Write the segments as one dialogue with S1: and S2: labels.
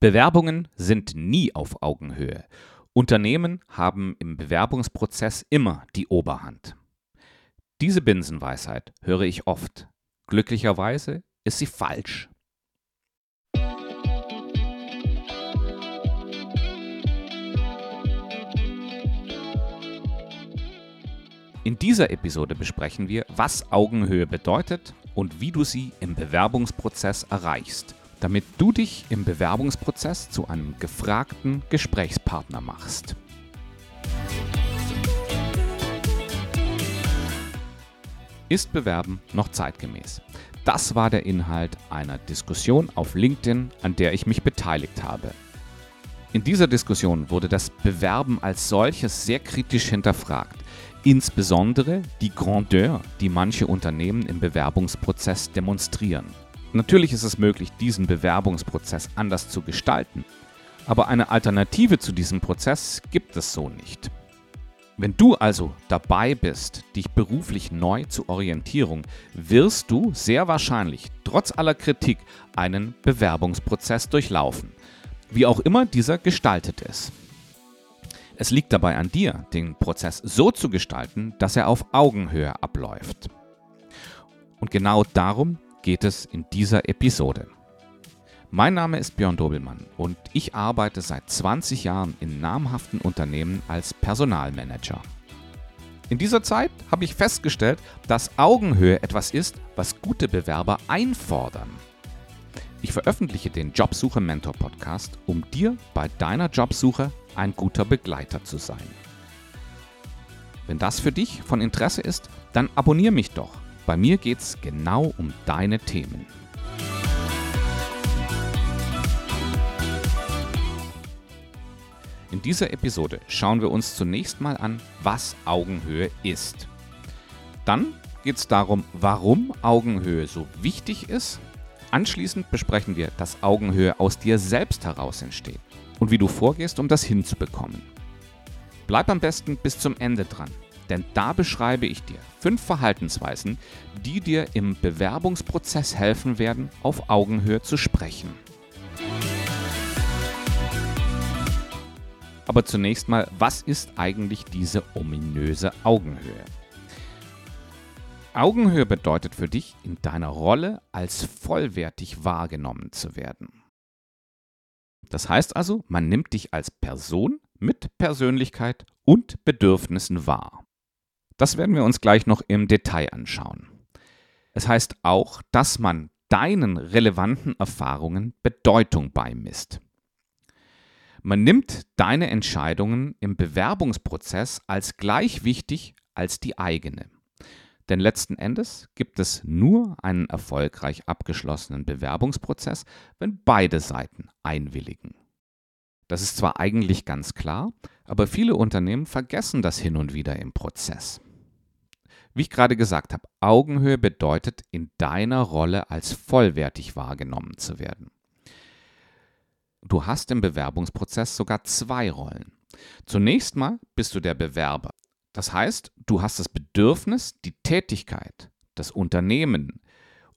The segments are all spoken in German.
S1: Bewerbungen sind nie auf Augenhöhe. Unternehmen haben im Bewerbungsprozess immer die Oberhand. Diese Binsenweisheit höre ich oft. Glücklicherweise ist sie falsch. In dieser Episode besprechen wir, was Augenhöhe bedeutet und wie du sie im Bewerbungsprozess erreichst, damit du dich im Bewerbungsprozess zu einem gefragten Gesprächspartner machst. Ist Bewerben noch zeitgemäß? Das war der Inhalt einer Diskussion auf LinkedIn, an der ich mich beteiligt habe. In dieser Diskussion wurde das Bewerben als solches sehr kritisch hinterfragt. Insbesondere die Grandeur, die manche Unternehmen im Bewerbungsprozess demonstrieren. Natürlich ist es möglich, diesen Bewerbungsprozess anders zu gestalten, aber eine Alternative zu diesem Prozess gibt es so nicht. Wenn du also dabei bist, dich beruflich neu zu orientieren, wirst du sehr wahrscheinlich trotz aller Kritik einen Bewerbungsprozess durchlaufen, wie auch immer dieser gestaltet ist. Es liegt dabei an dir, den Prozess so zu gestalten, dass er auf Augenhöhe abläuft. Und genau darum geht es in dieser Episode. Mein Name ist Björn Dobelmann und ich arbeite seit 20 Jahren in namhaften Unternehmen als Personalmanager. In dieser Zeit habe ich festgestellt, dass Augenhöhe etwas ist, was gute Bewerber einfordern. Ich veröffentliche den Jobsuche Mentor Podcast, um dir bei deiner Jobsuche ein guter Begleiter zu sein. Wenn das für dich von Interesse ist, dann abonniere mich doch. Bei mir geht es genau um deine Themen. In dieser Episode schauen wir uns zunächst mal an, was Augenhöhe ist. Dann geht es darum, warum Augenhöhe so wichtig ist. Anschließend besprechen wir, dass Augenhöhe aus dir selbst heraus entsteht und wie du vorgehst, um das hinzubekommen. Bleib am besten bis zum Ende dran, denn da beschreibe ich dir fünf Verhaltensweisen, die dir im Bewerbungsprozess helfen werden, auf Augenhöhe zu sprechen. Aber zunächst mal, was ist eigentlich diese ominöse Augenhöhe? Augenhöhe bedeutet für dich, in deiner Rolle als vollwertig wahrgenommen zu werden. Das heißt also, man nimmt dich als Person mit Persönlichkeit und Bedürfnissen wahr. Das werden wir uns gleich noch im Detail anschauen. Es heißt auch, dass man deinen relevanten Erfahrungen Bedeutung beimisst. Man nimmt deine Entscheidungen im Bewerbungsprozess als gleich wichtig als die eigene. Denn letzten Endes gibt es nur einen erfolgreich abgeschlossenen Bewerbungsprozess, wenn beide Seiten einwilligen. Das ist zwar eigentlich ganz klar, aber viele Unternehmen vergessen das hin und wieder im Prozess. Wie ich gerade gesagt habe, Augenhöhe bedeutet, in deiner Rolle als vollwertig wahrgenommen zu werden. Du hast im Bewerbungsprozess sogar zwei Rollen. Zunächst mal bist du der Bewerber. Das heißt, du hast das Bedürfnis, die Tätigkeit, das Unternehmen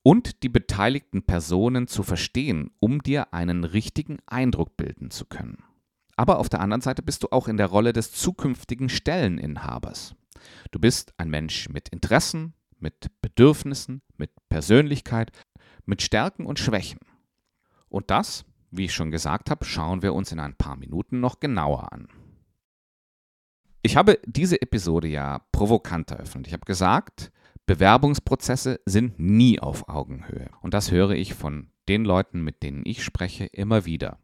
S1: und die beteiligten Personen zu verstehen, um dir einen richtigen Eindruck bilden zu können. Aber auf der anderen Seite bist du auch in der Rolle des zukünftigen Stelleninhabers. Du bist ein Mensch mit Interessen, mit Bedürfnissen, mit Persönlichkeit, mit Stärken und Schwächen. Und das, wie ich schon gesagt habe, schauen wir uns in ein paar Minuten noch genauer an. Ich habe diese Episode ja provokant eröffnet. Ich habe gesagt, Bewerbungsprozesse sind nie auf Augenhöhe. Und das höre ich von den Leuten, mit denen ich spreche, immer wieder.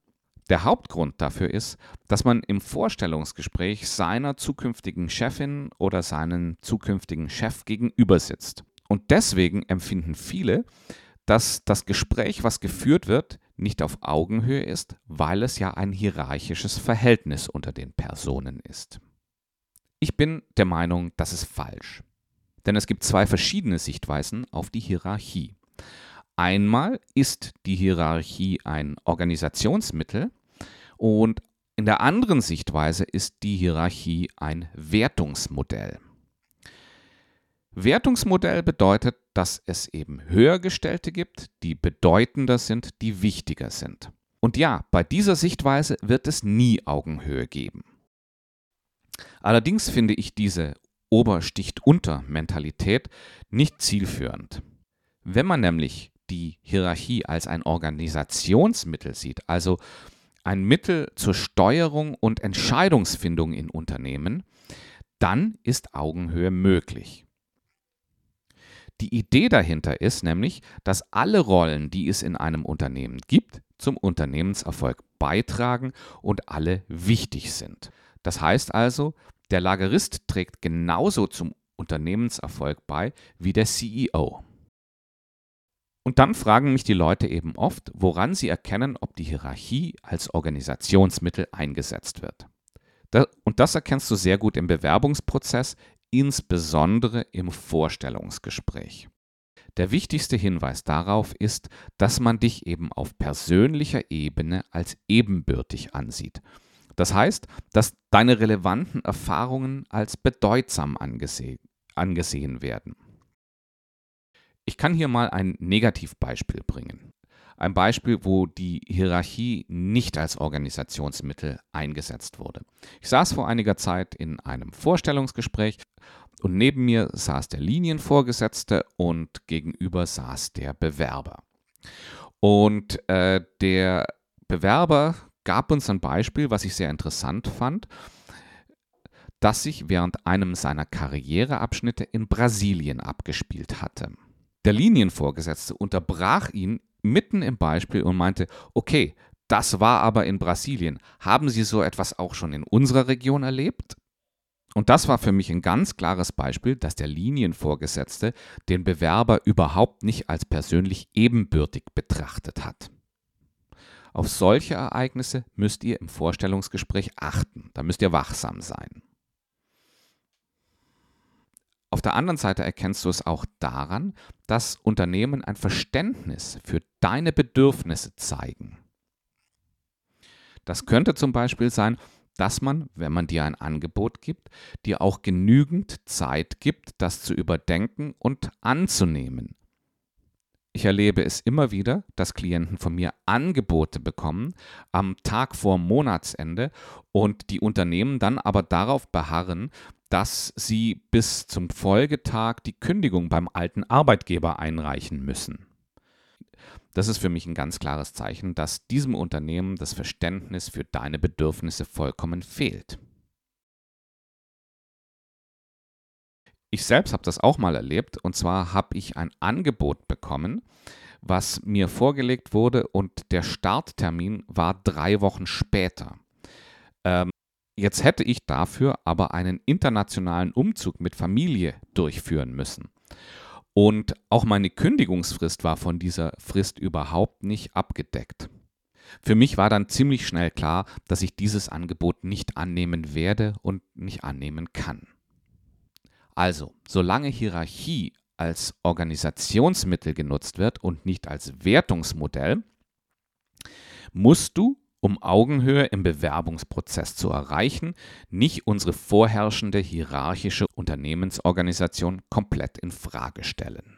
S1: Der Hauptgrund dafür ist, dass man im Vorstellungsgespräch seiner zukünftigen Chefin oder seinen zukünftigen Chef gegenüber sitzt. Und deswegen empfinden viele, dass das Gespräch, was geführt wird, nicht auf Augenhöhe ist, weil es ja ein hierarchisches Verhältnis unter den Personen ist. Ich bin der Meinung, das ist falsch. Denn es gibt zwei verschiedene Sichtweisen auf die Hierarchie. Einmal ist die Hierarchie ein Organisationsmittel und in der anderen Sichtweise ist die Hierarchie ein Wertungsmodell. Wertungsmodell bedeutet, dass es eben Höhergestellte gibt, die bedeutender sind, die wichtiger sind. Und ja, bei dieser Sichtweise wird es nie Augenhöhe geben. Allerdings finde ich diese Obersticht-Unter-Mentalität nicht zielführend. Wenn man nämlich die Hierarchie als ein Organisationsmittel sieht, also ein Mittel zur Steuerung und Entscheidungsfindung in Unternehmen, dann ist Augenhöhe möglich. Die Idee dahinter ist nämlich, dass alle Rollen, die es in einem Unternehmen gibt, zum Unternehmenserfolg beitragen und alle wichtig sind. Das heißt also, der Lagerist trägt genauso zum Unternehmenserfolg bei wie der CEO. Und dann fragen mich die Leute eben oft, woran sie erkennen, ob die Hierarchie als Organisationsmittel eingesetzt wird. Und das erkennst du sehr gut im Bewerbungsprozess, insbesondere im Vorstellungsgespräch. Der wichtigste Hinweis darauf ist, dass man dich eben auf persönlicher Ebene als ebenbürtig ansieht das heißt, dass deine relevanten Erfahrungen als bedeutsam angese angesehen werden. Ich kann hier mal ein Negativbeispiel bringen. Ein Beispiel, wo die Hierarchie nicht als Organisationsmittel eingesetzt wurde. Ich saß vor einiger Zeit in einem Vorstellungsgespräch und neben mir saß der Linienvorgesetzte und gegenüber saß der Bewerber. Und äh, der Bewerber gab uns ein Beispiel, was ich sehr interessant fand, das sich während einem seiner Karriereabschnitte in Brasilien abgespielt hatte. Der Linienvorgesetzte unterbrach ihn mitten im Beispiel und meinte, okay, das war aber in Brasilien. Haben Sie so etwas auch schon in unserer Region erlebt? Und das war für mich ein ganz klares Beispiel, dass der Linienvorgesetzte den Bewerber überhaupt nicht als persönlich ebenbürtig betrachtet hat. Auf solche Ereignisse müsst ihr im Vorstellungsgespräch achten. Da müsst ihr wachsam sein. Auf der anderen Seite erkennst du es auch daran, dass Unternehmen ein Verständnis für deine Bedürfnisse zeigen. Das könnte zum Beispiel sein, dass man, wenn man dir ein Angebot gibt, dir auch genügend Zeit gibt, das zu überdenken und anzunehmen. Ich erlebe es immer wieder, dass Klienten von mir Angebote bekommen am Tag vor Monatsende und die Unternehmen dann aber darauf beharren, dass sie bis zum Folgetag die Kündigung beim alten Arbeitgeber einreichen müssen. Das ist für mich ein ganz klares Zeichen, dass diesem Unternehmen das Verständnis für deine Bedürfnisse vollkommen fehlt. Ich selbst habe das auch mal erlebt und zwar habe ich ein Angebot bekommen, was mir vorgelegt wurde und der Starttermin war drei Wochen später. Ähm, jetzt hätte ich dafür aber einen internationalen Umzug mit Familie durchführen müssen. Und auch meine Kündigungsfrist war von dieser Frist überhaupt nicht abgedeckt. Für mich war dann ziemlich schnell klar, dass ich dieses Angebot nicht annehmen werde und nicht annehmen kann. Also, solange Hierarchie als Organisationsmittel genutzt wird und nicht als Wertungsmodell, musst du, um Augenhöhe im Bewerbungsprozess zu erreichen, nicht unsere vorherrschende hierarchische Unternehmensorganisation komplett in Frage stellen.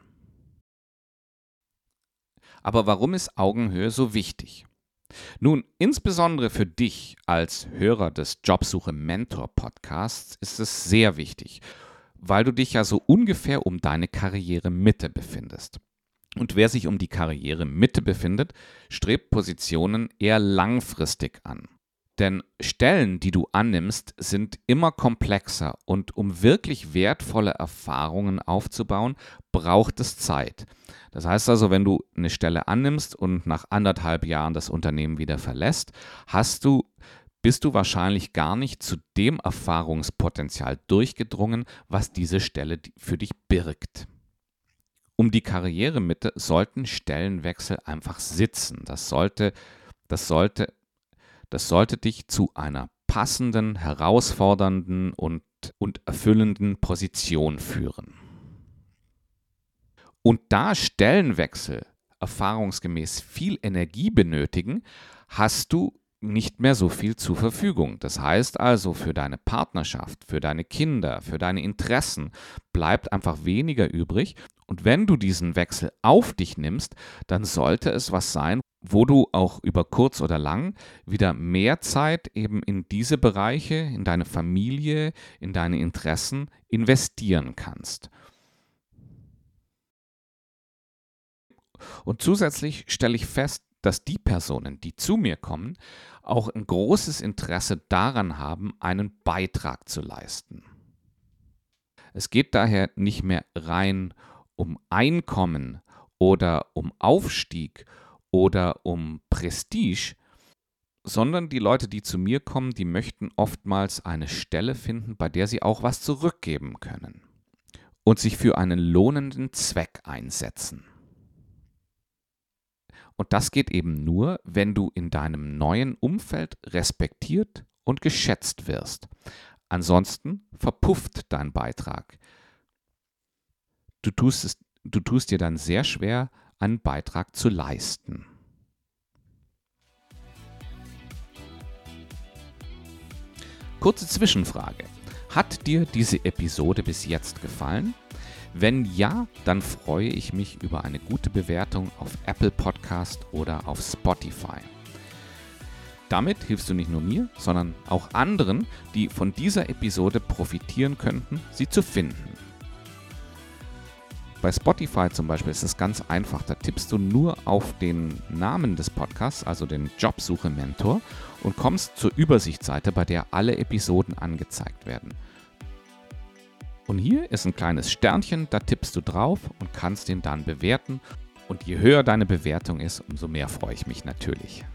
S1: Aber warum ist Augenhöhe so wichtig? Nun, insbesondere für dich als Hörer des Jobsuche Mentor Podcasts ist es sehr wichtig weil du dich ja so ungefähr um deine Karrieremitte befindest. Und wer sich um die Karrieremitte befindet, strebt Positionen eher langfristig an. Denn Stellen, die du annimmst, sind immer komplexer und um wirklich wertvolle Erfahrungen aufzubauen, braucht es Zeit. Das heißt also, wenn du eine Stelle annimmst und nach anderthalb Jahren das Unternehmen wieder verlässt, hast du bist du wahrscheinlich gar nicht zu dem Erfahrungspotenzial durchgedrungen, was diese Stelle für dich birgt. Um die Karrieremitte sollten Stellenwechsel einfach sitzen. Das sollte, das sollte, das sollte dich zu einer passenden, herausfordernden und, und erfüllenden Position führen. Und da Stellenwechsel erfahrungsgemäß viel Energie benötigen, hast du nicht mehr so viel zur Verfügung. Das heißt also, für deine Partnerschaft, für deine Kinder, für deine Interessen bleibt einfach weniger übrig. Und wenn du diesen Wechsel auf dich nimmst, dann sollte es was sein, wo du auch über kurz oder lang wieder mehr Zeit eben in diese Bereiche, in deine Familie, in deine Interessen investieren kannst. Und zusätzlich stelle ich fest, dass die Personen, die zu mir kommen, auch ein großes Interesse daran haben, einen Beitrag zu leisten. Es geht daher nicht mehr rein um Einkommen oder um Aufstieg oder um Prestige, sondern die Leute, die zu mir kommen, die möchten oftmals eine Stelle finden, bei der sie auch was zurückgeben können und sich für einen lohnenden Zweck einsetzen. Und das geht eben nur, wenn du in deinem neuen Umfeld respektiert und geschätzt wirst. Ansonsten verpufft dein Beitrag. Du tust, es, du tust dir dann sehr schwer, einen Beitrag zu leisten. Kurze Zwischenfrage. Hat dir diese Episode bis jetzt gefallen? Wenn ja, dann freue ich mich über eine gute Bewertung auf Apple Podcast oder auf Spotify. Damit hilfst du nicht nur mir, sondern auch anderen, die von dieser Episode profitieren könnten, sie zu finden. Bei Spotify zum Beispiel ist es ganz einfach. Da tippst du nur auf den Namen des Podcasts, also den Jobsuche-Mentor, und kommst zur Übersichtsseite, bei der alle Episoden angezeigt werden. Und hier ist ein kleines Sternchen, da tippst du drauf und kannst ihn dann bewerten. Und je höher deine Bewertung ist, umso mehr freue ich mich natürlich.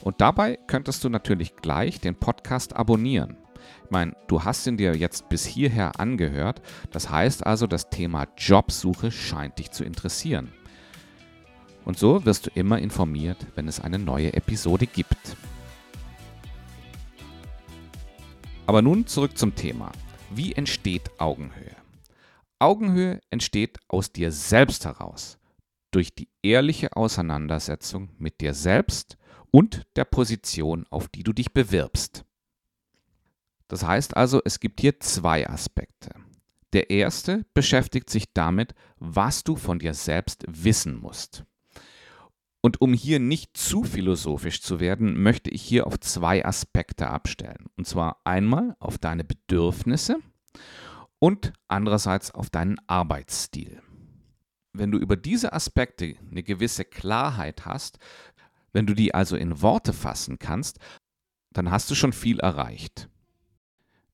S1: Und dabei könntest du natürlich gleich den Podcast abonnieren. Ich meine, du hast ihn dir jetzt bis hierher angehört. Das heißt also, das Thema Jobsuche scheint dich zu interessieren. Und so wirst du immer informiert, wenn es eine neue Episode gibt. Aber nun zurück zum Thema. Wie entsteht Augenhöhe? Augenhöhe entsteht aus dir selbst heraus, durch die ehrliche Auseinandersetzung mit dir selbst und der Position, auf die du dich bewirbst. Das heißt also, es gibt hier zwei Aspekte. Der erste beschäftigt sich damit, was du von dir selbst wissen musst. Und um hier nicht zu philosophisch zu werden, möchte ich hier auf zwei Aspekte abstellen. Und zwar einmal auf deine Bedürfnisse und andererseits auf deinen Arbeitsstil. Wenn du über diese Aspekte eine gewisse Klarheit hast, wenn du die also in Worte fassen kannst, dann hast du schon viel erreicht.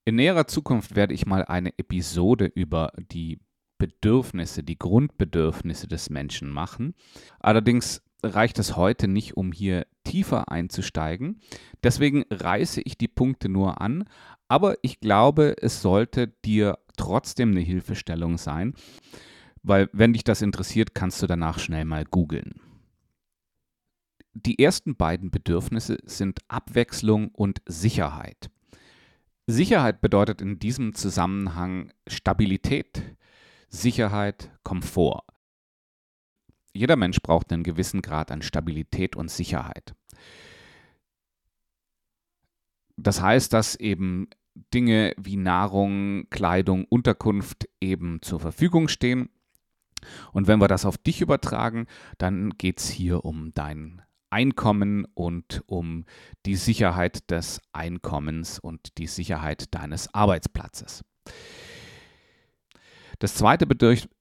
S1: In näherer Zukunft werde ich mal eine Episode über die Bedürfnisse, die Grundbedürfnisse des Menschen machen. Allerdings reicht es heute nicht, um hier tiefer einzusteigen. Deswegen reiße ich die Punkte nur an, aber ich glaube, es sollte dir trotzdem eine Hilfestellung sein, weil wenn dich das interessiert, kannst du danach schnell mal googeln. Die ersten beiden Bedürfnisse sind Abwechslung und Sicherheit. Sicherheit bedeutet in diesem Zusammenhang Stabilität, Sicherheit, Komfort. Jeder Mensch braucht einen gewissen Grad an Stabilität und Sicherheit. Das heißt, dass eben Dinge wie Nahrung, Kleidung, Unterkunft eben zur Verfügung stehen. Und wenn wir das auf dich übertragen, dann geht es hier um dein Einkommen und um die Sicherheit des Einkommens und die Sicherheit deines Arbeitsplatzes. Das zweite,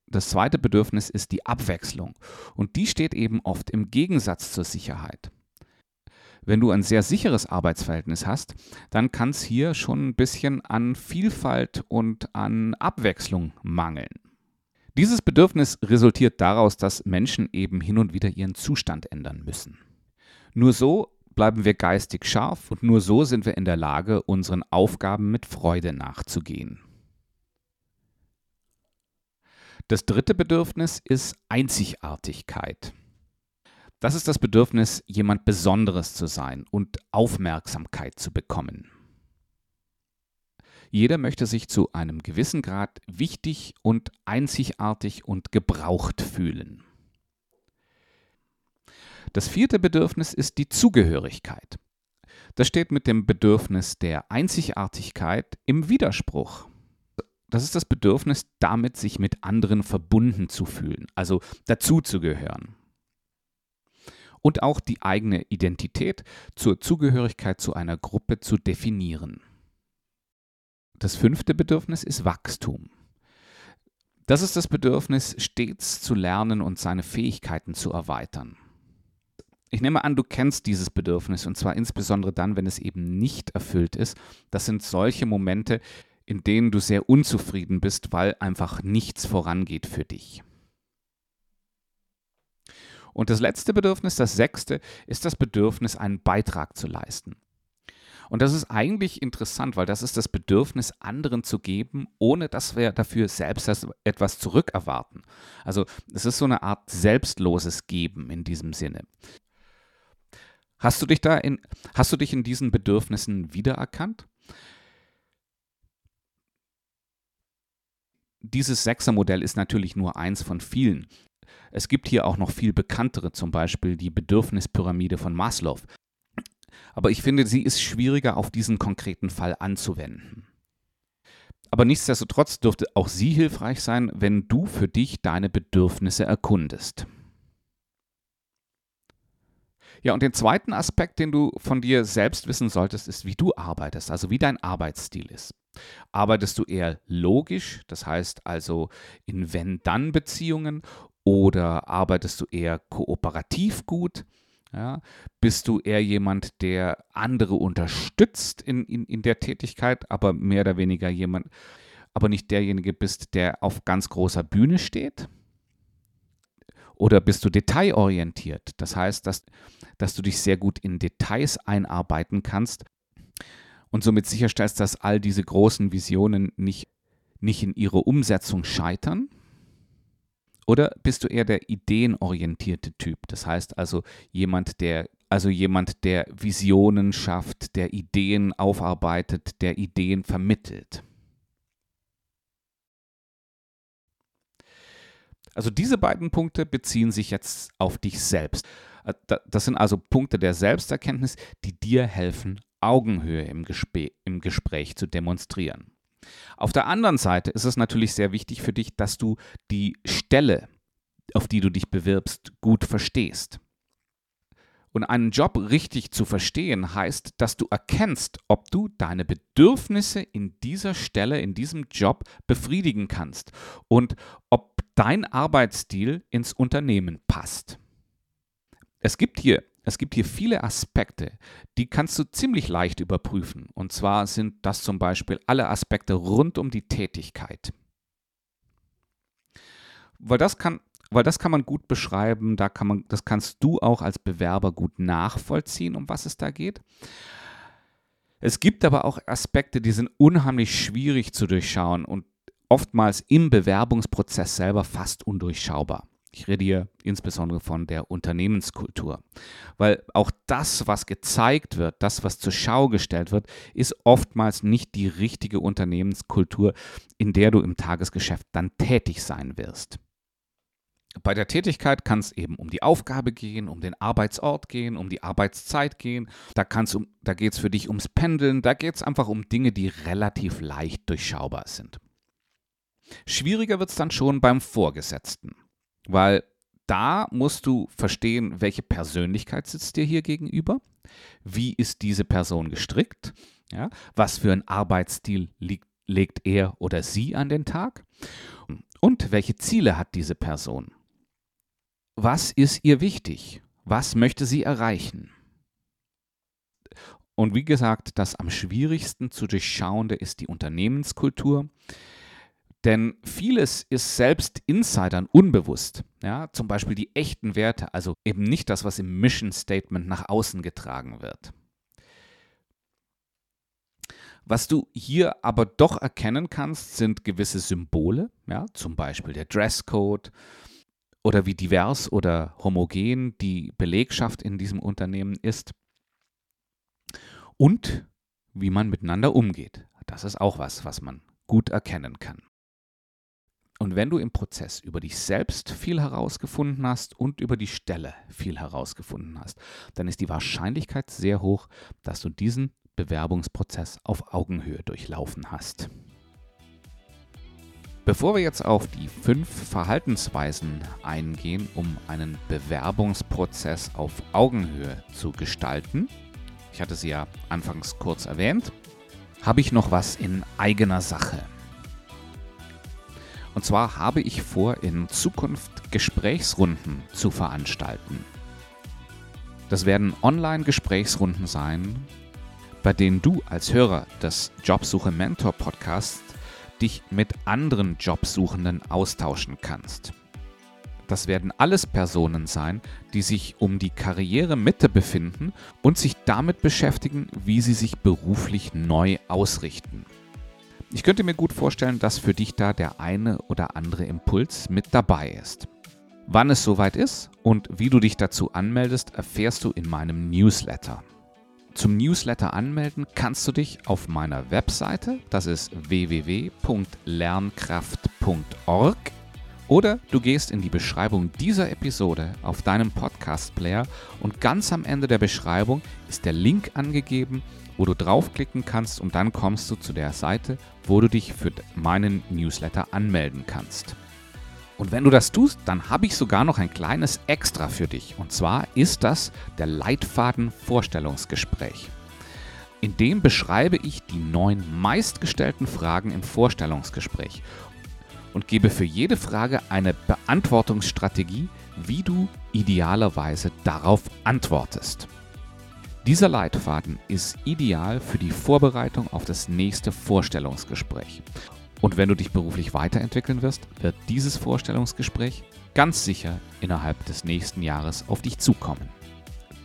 S1: das zweite Bedürfnis ist die Abwechslung und die steht eben oft im Gegensatz zur Sicherheit. Wenn du ein sehr sicheres Arbeitsverhältnis hast, dann kann es hier schon ein bisschen an Vielfalt und an Abwechslung mangeln. Dieses Bedürfnis resultiert daraus, dass Menschen eben hin und wieder ihren Zustand ändern müssen. Nur so bleiben wir geistig scharf und nur so sind wir in der Lage, unseren Aufgaben mit Freude nachzugehen. Das dritte Bedürfnis ist Einzigartigkeit. Das ist das Bedürfnis, jemand Besonderes zu sein und Aufmerksamkeit zu bekommen. Jeder möchte sich zu einem gewissen Grad wichtig und einzigartig und gebraucht fühlen. Das vierte Bedürfnis ist die Zugehörigkeit. Das steht mit dem Bedürfnis der Einzigartigkeit im Widerspruch. Das ist das Bedürfnis, damit sich mit anderen verbunden zu fühlen, also dazuzugehören. Und auch die eigene Identität zur Zugehörigkeit zu einer Gruppe zu definieren. Das fünfte Bedürfnis ist Wachstum. Das ist das Bedürfnis, stets zu lernen und seine Fähigkeiten zu erweitern. Ich nehme an, du kennst dieses Bedürfnis und zwar insbesondere dann, wenn es eben nicht erfüllt ist. Das sind solche Momente, in denen du sehr unzufrieden bist, weil einfach nichts vorangeht für dich. Und das letzte Bedürfnis, das sechste, ist das Bedürfnis, einen Beitrag zu leisten. Und das ist eigentlich interessant, weil das ist das Bedürfnis, anderen zu geben, ohne dass wir dafür selbst etwas zurückerwarten. Also es ist so eine Art selbstloses Geben in diesem Sinne. Hast du dich da in, hast du dich in diesen Bedürfnissen wiedererkannt? Dieses Sechsermodell ist natürlich nur eins von vielen. Es gibt hier auch noch viel bekanntere, zum Beispiel die Bedürfnispyramide von Maslow. Aber ich finde, sie ist schwieriger auf diesen konkreten Fall anzuwenden. Aber nichtsdestotrotz dürfte auch sie hilfreich sein, wenn du für dich deine Bedürfnisse erkundest. Ja, und den zweiten Aspekt, den du von dir selbst wissen solltest, ist, wie du arbeitest, also wie dein Arbeitsstil ist. Arbeitest du eher logisch, das heißt also in Wenn-Dann-Beziehungen, oder arbeitest du eher kooperativ gut? Ja, bist du eher jemand, der andere unterstützt in, in, in der Tätigkeit, aber mehr oder weniger jemand, aber nicht derjenige bist, der auf ganz großer Bühne steht? Oder bist du detailorientiert? Das heißt, dass, dass du dich sehr gut in Details einarbeiten kannst und somit sicherstellst, dass all diese großen Visionen nicht, nicht in ihrer Umsetzung scheitern. Oder bist du eher der ideenorientierte Typ? Das heißt also jemand, der also jemand, der Visionen schafft, der Ideen aufarbeitet, der Ideen vermittelt. Also diese beiden Punkte beziehen sich jetzt auf dich selbst. Äh, das sind also Punkte der Selbsterkenntnis, die dir helfen, Augenhöhe im, Gespä im Gespräch zu demonstrieren. Auf der anderen Seite ist es natürlich sehr wichtig für dich, dass du die Stelle, auf die du dich bewirbst, gut verstehst. Und einen Job richtig zu verstehen heißt, dass du erkennst, ob du deine Bedürfnisse in dieser Stelle, in diesem Job befriedigen kannst und ob dein Arbeitsstil ins Unternehmen passt. Es gibt hier es gibt hier viele Aspekte, die kannst du ziemlich leicht überprüfen. Und zwar sind das zum Beispiel alle Aspekte rund um die Tätigkeit. Weil das kann, weil das kann man gut beschreiben, da kann man, das kannst du auch als Bewerber gut nachvollziehen, um was es da geht. Es gibt aber auch Aspekte, die sind unheimlich schwierig zu durchschauen und oftmals im Bewerbungsprozess selber fast undurchschaubar. Ich rede hier insbesondere von der Unternehmenskultur, weil auch das, was gezeigt wird, das, was zur Schau gestellt wird, ist oftmals nicht die richtige Unternehmenskultur, in der du im Tagesgeschäft dann tätig sein wirst. Bei der Tätigkeit kann es eben um die Aufgabe gehen, um den Arbeitsort gehen, um die Arbeitszeit gehen. Da, um, da geht es für dich ums Pendeln, da geht es einfach um Dinge, die relativ leicht durchschaubar sind. Schwieriger wird es dann schon beim Vorgesetzten, weil da musst du verstehen, welche Persönlichkeit sitzt dir hier gegenüber, wie ist diese Person gestrickt, ja, was für ein Arbeitsstil liegt, legt er oder sie an den Tag und welche Ziele hat diese Person. Was ist ihr wichtig? Was möchte sie erreichen? Und wie gesagt, das am schwierigsten zu durchschauende ist die Unternehmenskultur. Denn vieles ist selbst Insidern unbewusst. Ja, zum Beispiel die echten Werte, also eben nicht das, was im Mission Statement nach außen getragen wird. Was du hier aber doch erkennen kannst, sind gewisse Symbole, ja, zum Beispiel der Dresscode oder wie divers oder homogen die Belegschaft in diesem Unternehmen ist und wie man miteinander umgeht. Das ist auch was, was man gut erkennen kann. Und wenn du im Prozess über dich selbst viel herausgefunden hast und über die Stelle viel herausgefunden hast, dann ist die Wahrscheinlichkeit sehr hoch, dass du diesen Bewerbungsprozess auf Augenhöhe durchlaufen hast. Bevor wir jetzt auf die fünf Verhaltensweisen eingehen, um einen Bewerbungsprozess auf Augenhöhe zu gestalten, ich hatte sie ja anfangs kurz erwähnt, habe ich noch was in eigener Sache. Und zwar habe ich vor, in Zukunft Gesprächsrunden zu veranstalten. Das werden Online-Gesprächsrunden sein, bei denen du als Hörer des Jobsuche Mentor Podcasts dich mit anderen Jobsuchenden austauschen kannst. Das werden alles Personen sein, die sich um die Karrieremitte befinden und sich damit beschäftigen, wie sie sich beruflich neu ausrichten. Ich könnte mir gut vorstellen, dass für dich da der eine oder andere Impuls mit dabei ist. Wann es soweit ist und wie du dich dazu anmeldest, erfährst du in meinem Newsletter. Zum Newsletter anmelden kannst du dich auf meiner Webseite, das ist www.lernkraft.org, oder du gehst in die Beschreibung dieser Episode auf deinem Podcast-Player und ganz am Ende der Beschreibung ist der Link angegeben, wo du draufklicken kannst und dann kommst du zu der Seite, wo du dich für meinen Newsletter anmelden kannst. Und wenn du das tust, dann habe ich sogar noch ein kleines Extra für dich. Und zwar ist das der Leitfaden Vorstellungsgespräch. In dem beschreibe ich die neun meistgestellten Fragen im Vorstellungsgespräch und gebe für jede Frage eine Beantwortungsstrategie, wie du idealerweise darauf antwortest. Dieser Leitfaden ist ideal für die Vorbereitung auf das nächste Vorstellungsgespräch. Und wenn du dich beruflich weiterentwickeln wirst, wird dieses Vorstellungsgespräch ganz sicher innerhalb des nächsten Jahres auf dich zukommen.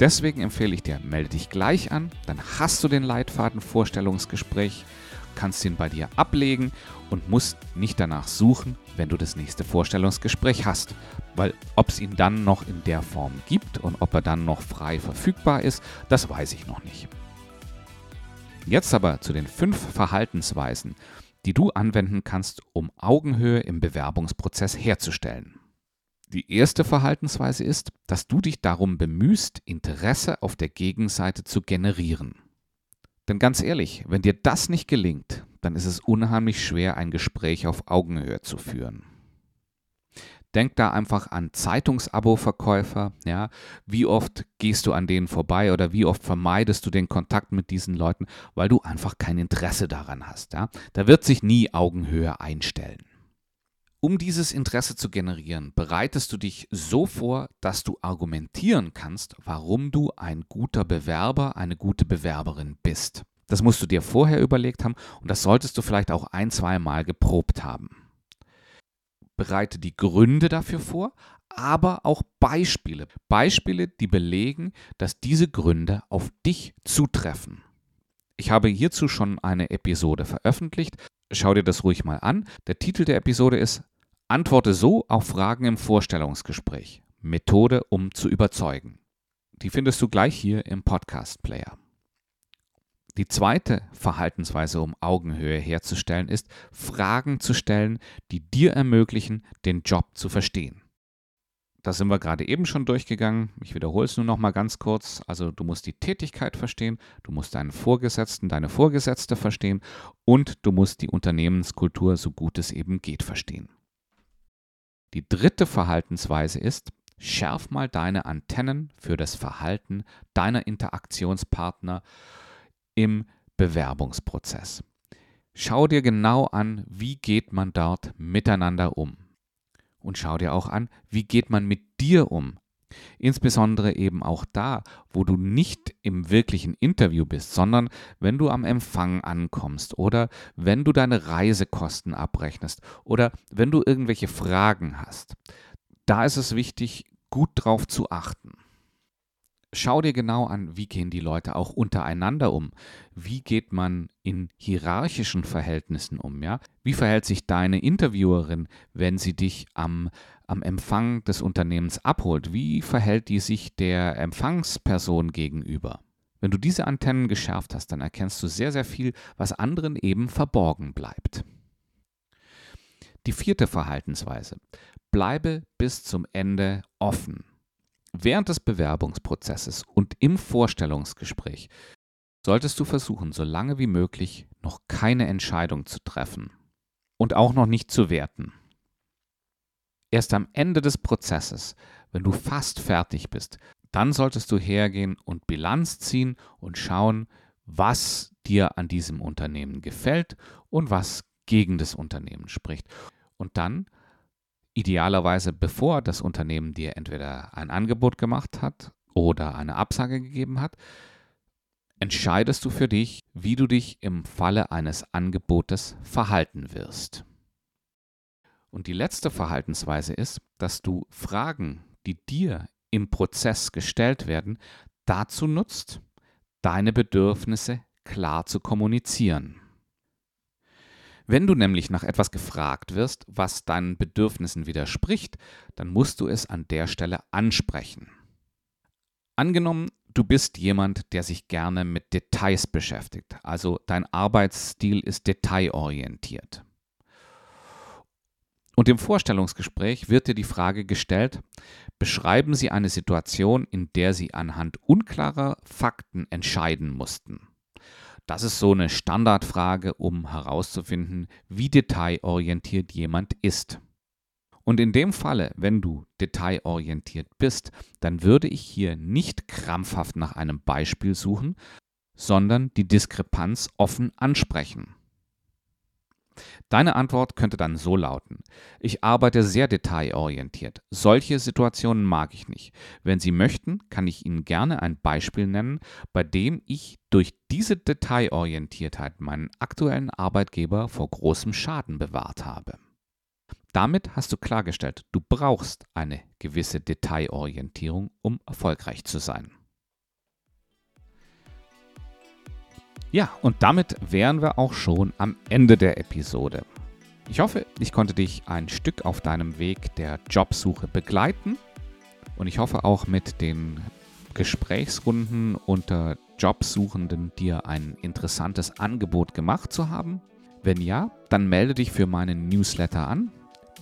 S1: Deswegen empfehle ich dir, melde dich gleich an, dann hast du den Leitfaden Vorstellungsgespräch, kannst ihn bei dir ablegen und musst nicht danach suchen, wenn du das nächste Vorstellungsgespräch hast. Weil ob es ihn dann noch in der Form gibt und ob er dann noch frei verfügbar ist, das weiß ich noch nicht. Jetzt aber zu den fünf Verhaltensweisen, die du anwenden kannst, um Augenhöhe im Bewerbungsprozess herzustellen. Die erste Verhaltensweise ist, dass du dich darum bemühst, Interesse auf der Gegenseite zu generieren. Denn ganz ehrlich, wenn dir das nicht gelingt, dann ist es unheimlich schwer, ein Gespräch auf Augenhöhe zu führen. Denk da einfach an Zeitungsabo-Verkäufer. Ja, wie oft gehst du an denen vorbei oder wie oft vermeidest du den Kontakt mit diesen Leuten, weil du einfach kein Interesse daran hast. Ja, da wird sich nie Augenhöhe einstellen. Um dieses Interesse zu generieren, bereitest du dich so vor, dass du argumentieren kannst, warum du ein guter Bewerber, eine gute Bewerberin bist. Das musst du dir vorher überlegt haben und das solltest du vielleicht auch ein, zwei Mal geprobt haben bereite die Gründe dafür vor, aber auch Beispiele. Beispiele, die belegen, dass diese Gründe auf dich zutreffen. Ich habe hierzu schon eine Episode veröffentlicht. Schau dir das ruhig mal an. Der Titel der Episode ist Antworte so auf Fragen im Vorstellungsgespräch. Methode, um zu überzeugen. Die findest du gleich hier im Podcast-Player. Die zweite Verhaltensweise, um Augenhöhe herzustellen, ist, Fragen zu stellen, die dir ermöglichen, den Job zu verstehen. Das sind wir gerade eben schon durchgegangen. Ich wiederhole es nur noch mal ganz kurz. Also du musst die Tätigkeit verstehen, du musst deinen Vorgesetzten, deine Vorgesetzte verstehen und du musst die Unternehmenskultur, so gut es eben geht, verstehen. Die dritte Verhaltensweise ist, schärf mal deine Antennen für das Verhalten deiner Interaktionspartner im Bewerbungsprozess. Schau dir genau an, wie geht man dort miteinander um. Und schau dir auch an, wie geht man mit dir um. Insbesondere eben auch da, wo du nicht im wirklichen Interview bist, sondern wenn du am Empfang ankommst oder wenn du deine Reisekosten abrechnest oder wenn du irgendwelche Fragen hast. Da ist es wichtig, gut drauf zu achten schau dir genau an, wie gehen die Leute auch untereinander um? Wie geht man in hierarchischen Verhältnissen um? Ja? Wie verhält sich deine Interviewerin, wenn sie dich am, am Empfang des Unternehmens abholt? Wie verhält die sich der Empfangsperson gegenüber? Wenn du diese Antennen geschärft hast, dann erkennst du sehr, sehr viel, was anderen eben verborgen bleibt. Die vierte Verhaltensweise. Bleibe bis zum Ende offen. Während des Bewerbungsprozesses und im Vorstellungsgespräch solltest du versuchen, so lange wie möglich noch keine Entscheidung zu treffen. und auch noch nicht zu werten. Erst am Ende des Prozesses, wenn du fast fertig bist, dann solltest du hergehen und Bilanz ziehen und schauen, was dir an diesem Unternehmen gefällt und was gegen das Unternehmen spricht. Und dann, idealerweise bevor das Unternehmen dir entweder ein Angebot gemacht hat oder eine Absage gegeben hat, entscheidest du für dich, wie du dich im Falle eines Angebotes verhalten wirst. Und die letzte Verhaltensweise ist, dass du Fragen, die dir im Prozess gestellt werden, dazu nutzt, deine Bedürfnisse klar zu kommunizieren. Wenn du nämlich nach etwas gefragt wirst, was deinen Bedürfnissen widerspricht, dann musst du es an der Stelle ansprechen. Angenommen, du bist jemand, der sich gerne mit Details beschäftigt, also dein Arbeitsstil ist detailorientiert. Und im Vorstellungsgespräch wird dir die Frage gestellt, beschreiben Sie eine Situation, in der Sie anhand unklarer Fakten entscheiden mussten. Das ist so eine Standardfrage, um herauszufinden, wie detailorientiert jemand ist. Und in dem Falle, wenn du detailorientiert bist, dann würde ich hier nicht krampfhaft nach einem Beispiel suchen, sondern die Diskrepanz offen ansprechen. Deine Antwort könnte dann so lauten, ich arbeite sehr detailorientiert. Solche Situationen mag ich nicht. Wenn Sie möchten, kann ich Ihnen gerne ein Beispiel nennen, bei dem ich durch diese Detailorientiertheit meinen aktuellen Arbeitgeber vor großem Schaden bewahrt habe. Damit hast du klargestellt, du brauchst eine gewisse Detailorientierung, um erfolgreich zu sein. Ja, und damit wären wir auch schon am Ende der Episode. Ich hoffe, ich konnte dich ein Stück auf deinem Weg der Jobsuche begleiten und ich hoffe auch mit den Gesprächsrunden unter Jobsuchenden dir ein interessantes Angebot gemacht zu haben. Wenn ja, dann melde dich für meinen Newsletter an.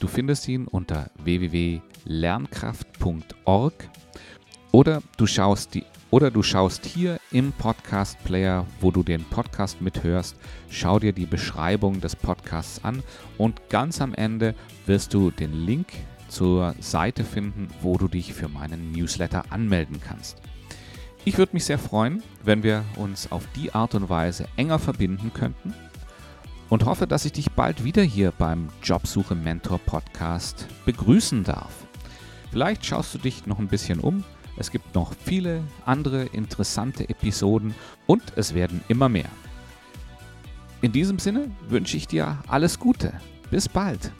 S1: Du findest ihn unter www.lernkraft.org oder du schaust die oder du schaust hier im Podcast Player, wo du den Podcast mithörst, schau dir die Beschreibung des Podcasts an und ganz am Ende wirst du den Link zur Seite finden, wo du dich für meinen Newsletter anmelden kannst. Ich würde mich sehr freuen, wenn wir uns auf die Art und Weise enger verbinden könnten und hoffe, dass ich dich bald wieder hier beim Jobsuche Mentor Podcast begrüßen darf. Vielleicht schaust du dich noch ein bisschen um es gibt noch viele andere interessante Episoden und es werden immer mehr. In diesem Sinne wünsche ich dir alles Gute. Bis bald.